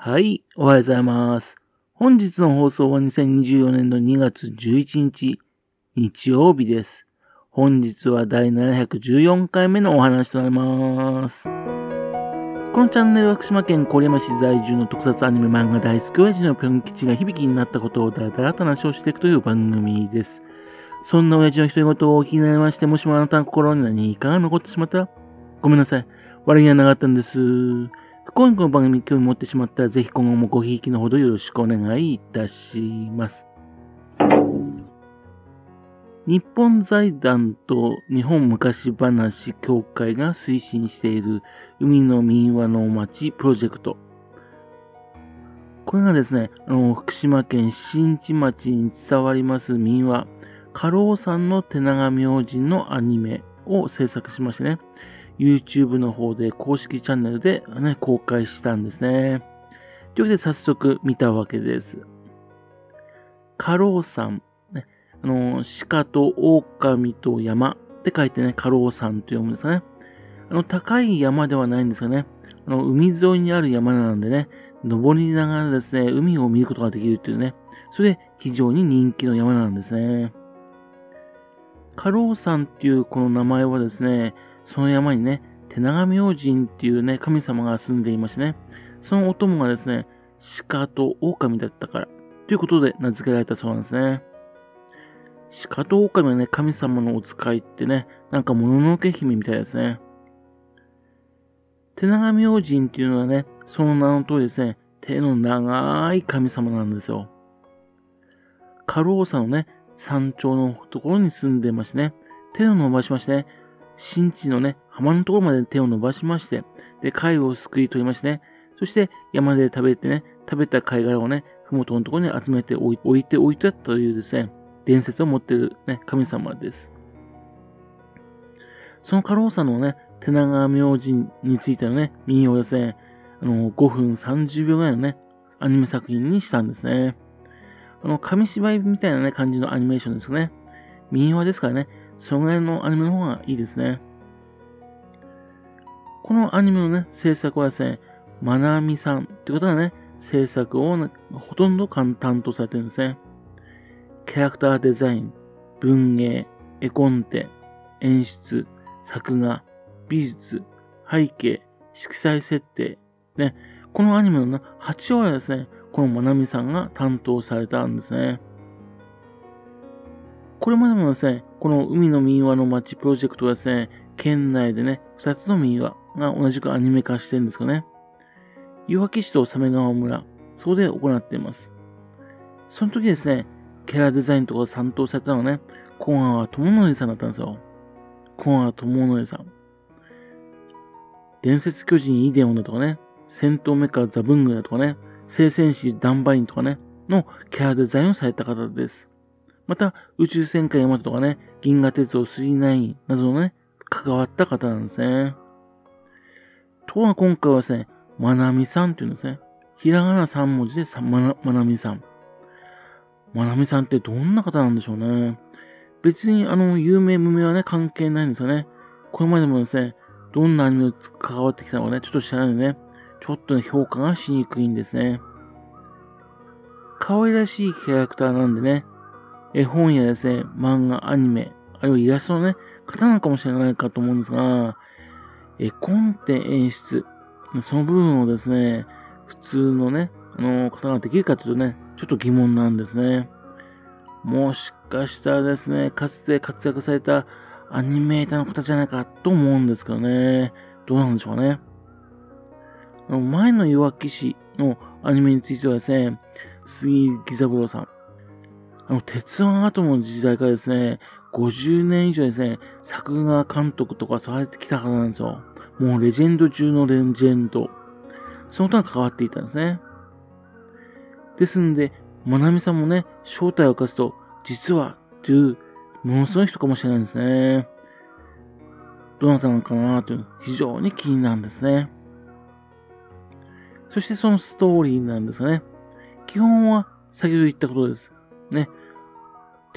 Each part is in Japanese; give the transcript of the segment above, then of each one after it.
はい、おはようございます。本日の放送は2024年の2月11日、日曜日です。本日は第714回目のお話となります。このチャンネルは福島県郡山市在住の特撮アニメ漫画大好き親父のぴょん吉が響きになったことをだらだらと話をしていくという番組です。そんな親父の独り言をお聞きになりまして、もしもあなたの心に何かが残ってしまったら、ごめんなさい。悪気はなかったんです。不幸にこの番組に興味持ってしまったら、ぜひ今後もごひいきのほどよろしくお願いいたします。日本財団と日本昔話協会が推進している海の民話の町プロジェクト。これがですね、あの、福島県新地町に伝わります民話、家老さんの手長明神のアニメを制作しましてね、YouTube の方で公式チャンネルで、ね、公開したんですね。というわけで早速見たわけです。家老山、ね、あの、鹿と狼と山って書いてね、家老山と読むんですかね。あの、高い山ではないんですがね、あの、海沿いにある山なんでね、登りながらですね、海を見ることができるっていうね、それで非常に人気の山なんですね。家老山っていうこの名前はですね、その山にね、手長明神っていうね、神様が住んでいましてね、そのお供がですね、鹿と狼だったから、ということで名付けられたそうなんですね。鹿と狼はね、神様のお使いってね、なんかもののけ姫みたいですね。手長明神っていうのはね、その名の通りですね、手の長い神様なんですよ。家老さのね、山頂のところに住んでましてね、手を伸ばしましてね、新地のね、浜のところまで手を伸ばしまして、で、貝をすくい取りましてね、そして山で食べてね、食べた貝殻をね、ふもとのところに集めて置いておいたというですね、伝説を持っているね、神様です。その家老さのね、手長明神についてのね、民謡をですね、あの、5分30秒ぐらいのね、アニメ作品にしたんですね。あの、紙芝居みたいなね、感じのアニメーションですよね。民話ですからね、そのぐらいのアニメの方がいいですね。このアニメのね、制作はですね、まなみさんってことがね、制作を、ね、ほとんど担当されてるんですね。キャラクターデザイン、文芸、絵コンテ、演出、作画、美術、背景、色彩設定、ね、このアニメの、8割はですね、このまなみさんが担当されたんですね。これまでもですね、この海の民話の街プロジェクトはですね、県内でね、2つの民話が同じくアニメ化してるんですかね。岩木市と鮫川村、そこで行っています。その時ですね、キャラデザインとかを担当されたのはね、小川智則さんだったんですよ。小川智則さん。伝説巨人イデオンだとかね、戦闘メカザブングだとかね、聖戦士ダンバインとかね、のキャラデザインをされた方です。また、宇宙戦艦ヤマトとかね、銀河鉄道39などのね、関わった方なんですね。ところが今回はですね、まなみさんっていうんですね。ひらがな3文字でさまなまなみさん。まなみさんってどんな方なんでしょうね。別にあの、有名無名はね、関係ないんですよね。これまでもですね、どんなアニメに関わってきたのかね、ちょっと知らないのでね、ちょっとね、評価がしにくいんですね。可愛らしいキャラクターなんでね、絵本やですね、漫画、アニメ、あるいはイラストのね、方なのかもしれないかと思うんですが、絵コンテ演出、その部分をですね、普通のね、あの方ができるかというとね、ちょっと疑問なんですね。もしかしたらですね、かつて活躍されたアニメーターの方じゃないかと思うんですけどね。どうなんでしょうかね。前の弱騎士のアニメについてはですね、杉木三郎さん。あの、鉄腕アトムの時代からですね、50年以上ですね、作画監督とかされてきた方なんですよ。もうレジェンド中のレジェンド。その他が関わっていたんですね。ですんで、まなみさんもね、正体を明かすと、実は、という、ものすごい人かもしれないんですね。どなたなのかなという、非常に気になるんですね。そしてそのストーリーなんですがね。基本は先ほど言ったことです。ね。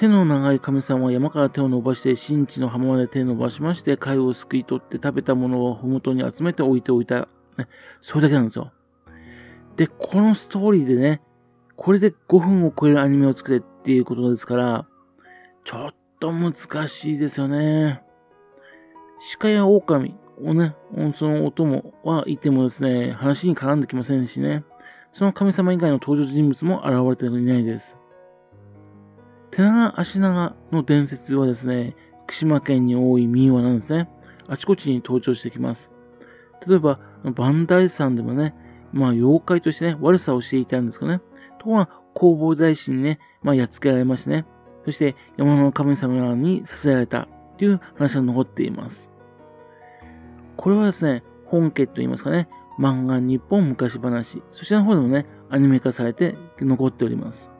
手の長い神様は山から手を伸ばして、新地の浜まで手を伸ばしまして、貝をすくい取って食べたものをふもとに集めて置いておいた。ね。それだけなんですよ。で、このストーリーでね、これで5分を超えるアニメを作れっていうことですから、ちょっと難しいですよね。鹿や狼をね、そのお供はいてもですね、話に絡んできませんしね、その神様以外の登場人物も現れていないです。手長足長の伝説はですね、福島県に多い民話なんですね。あちこちに登場してきます。例えば、磐梯山でもね、まあ妖怪としてね、悪さをしていたんですかね。ところが、弘法大師にね、まあやっつけられましてね。そして山の神様にさせられたという話が残っています。これはですね、本家と言いますかね、漫画日本昔話、そちらの方でもね、アニメ化されて残っております。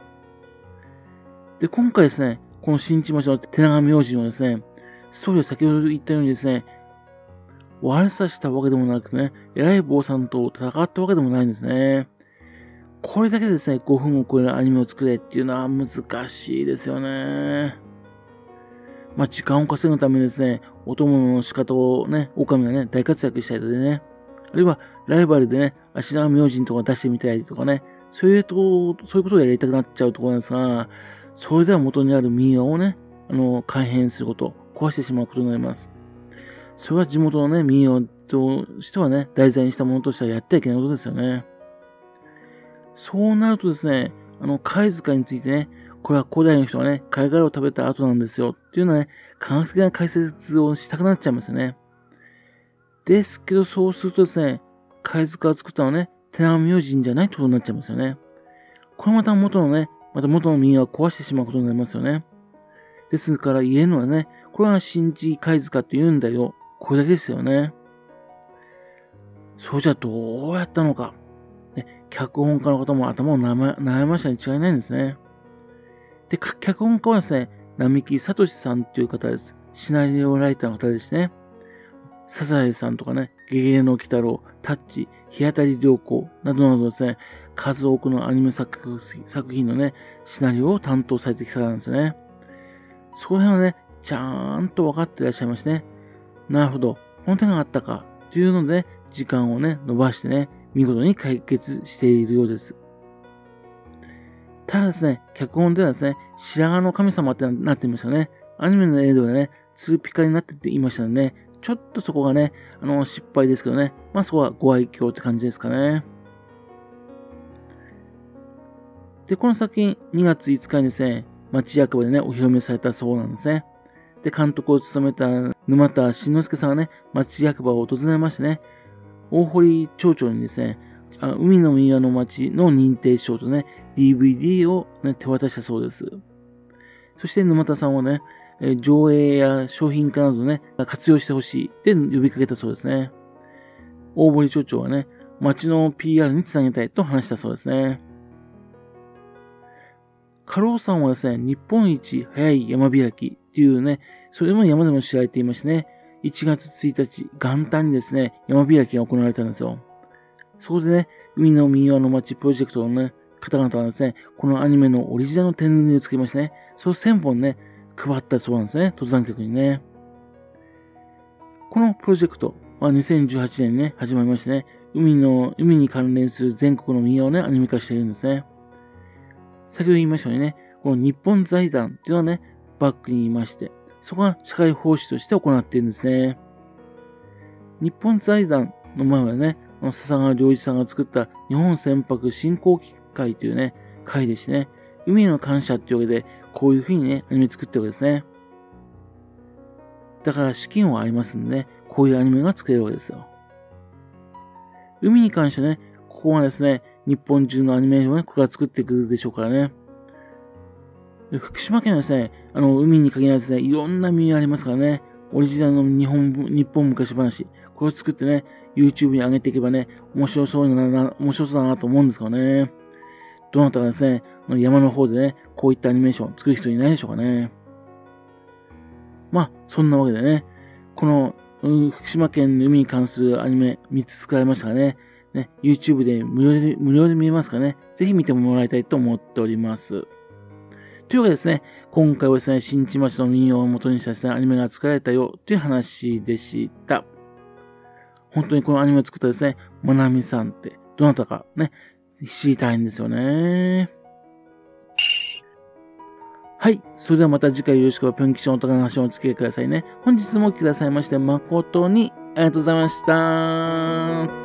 で、今回ですね、この新地町の手長明神はですね、ストーリーは先ほど言ったようにですね、悪さしたわけでもなくね、偉い坊さんと戦ったわけでもないんですね。これだけでですね、5分を超えるアニメを作れっていうのは難しいですよね。まあ、時間を稼ぐためにですね、お供の仕方をね、狼がね、大活躍したりでね、あるいはライバルでね、足長明神とか出してみたりとかね、そういうと、そういうことがやりたくなっちゃうところなんですが、それでは元にある民謡をね、あの、改変すること、壊してしまうことになります。それは地元のね、民謡としてはね、題材にしたものとしてはやってはいけないことですよね。そうなるとですね、あの、貝塚についてね、これは古代の人がね、貝殻を食べた後なんですよっていうのはね、科学的な解説をしたくなっちゃいますよね。ですけど、そうするとですね、貝塚を作ったのはね、手長明神じゃないってことになっちゃいますよね。これまた元のね、また元の民話を壊してしまうことになりますよね。ですから言えるのはね、これは信じ貝塚って言うんだよ。これだけですよね。そうじゃどうやったのか。ね、脚本家の方も頭を悩ましたに違いないんですね。で、脚本家はですね、並木聡さんという方です。シナリオライターの方ですね。サザエさんとかね、ゲゲゲの鬼太郎、タッチ、日当たり良好などなどですね、数多くのアニメ作品のね、シナリオを担当されてきたんですよね。そこら辺はね、ちゃんと分かっていらっしゃいますね。なるほど。この手があったか。というので、時間をね、伸ばしてね、見事に解決しているようです。ただですね、脚本ではですね、白髪の神様ってなっていましたね。アニメの映像でね、ツーピカになってて言いました、ね、ちょっとそこがね、あの、失敗ですけどね。まあそこはご愛嬌って感じですかね。で、この作品、2月5日にですね、町役場でね、お披露目されたそうなんですね。で、監督を務めた沼田慎之介さんがね、町役場を訪れましてね、大堀町長にですね、あ海の宮の町の認定証とね、DVD を、ね、手渡したそうです。そして沼田さんはね、上映や商品化などね、活用してほしいって呼びかけたそうですね。大堀町長はね、町の PR につなげたいと話したそうですね。カローさんはですね、日本一早い山開きっていうね、それも山でも知られていましてね、1月1日、元旦にですね、山開きが行われたんですよ。そこでね、海の民話の街プロジェクトのね、方々はですね、このアニメのオリジナルの手縫いをつけましてね、その1000本ね、配ったそうなんですね、登山客にね。このプロジェクトは2018年にね、始まりましてね、海の、海に関連する全国の民話をね、アニメ化しているんですね。先ほど言いましたようにね、この日本財団っていうのはね、バックにいまして、そこが社会奉仕として行っているんですね。日本財団の前はね、この笹川良一さんが作った日本船舶振興機会というね、会でしてね、海への感謝っていうわけで、こういうふうにね、アニメ作ってるわけですね。だから資金はありますんでね、こういうアニメが作れるわけですよ。海に関してね、ここはですね、日本中のアニメーションをね、ここから作ってくるでしょうからね。福島県はですね、あの、海に限らずね、いろんな民ありますからね、オリジナルの日本、日本昔話、これを作ってね、YouTube に上げていけばね、面白そうな、面白そうだなと思うんですけどね。どなたがですね、山の方でね、こういったアニメーション作る人いないでしょうかね。まあ、そんなわけでね、この、福島県の海に関するアニメ3つ作られましたがね、ね、YouTube で無料で、無料で見えますかね、ぜひ見てもらいたいと思っております。というわけでですね、今回はですね、新地町の民謡を元にしたですね、アニメが作られたよという話でした。本当にこのアニメを作ったですね、まなみさんって、どなたかね、知りたいんですよね。はい。それではまた次回よろしくぴょん吉のお高橋をお付き合いくださいね。本日も来てくださいまして誠にありがとうございました。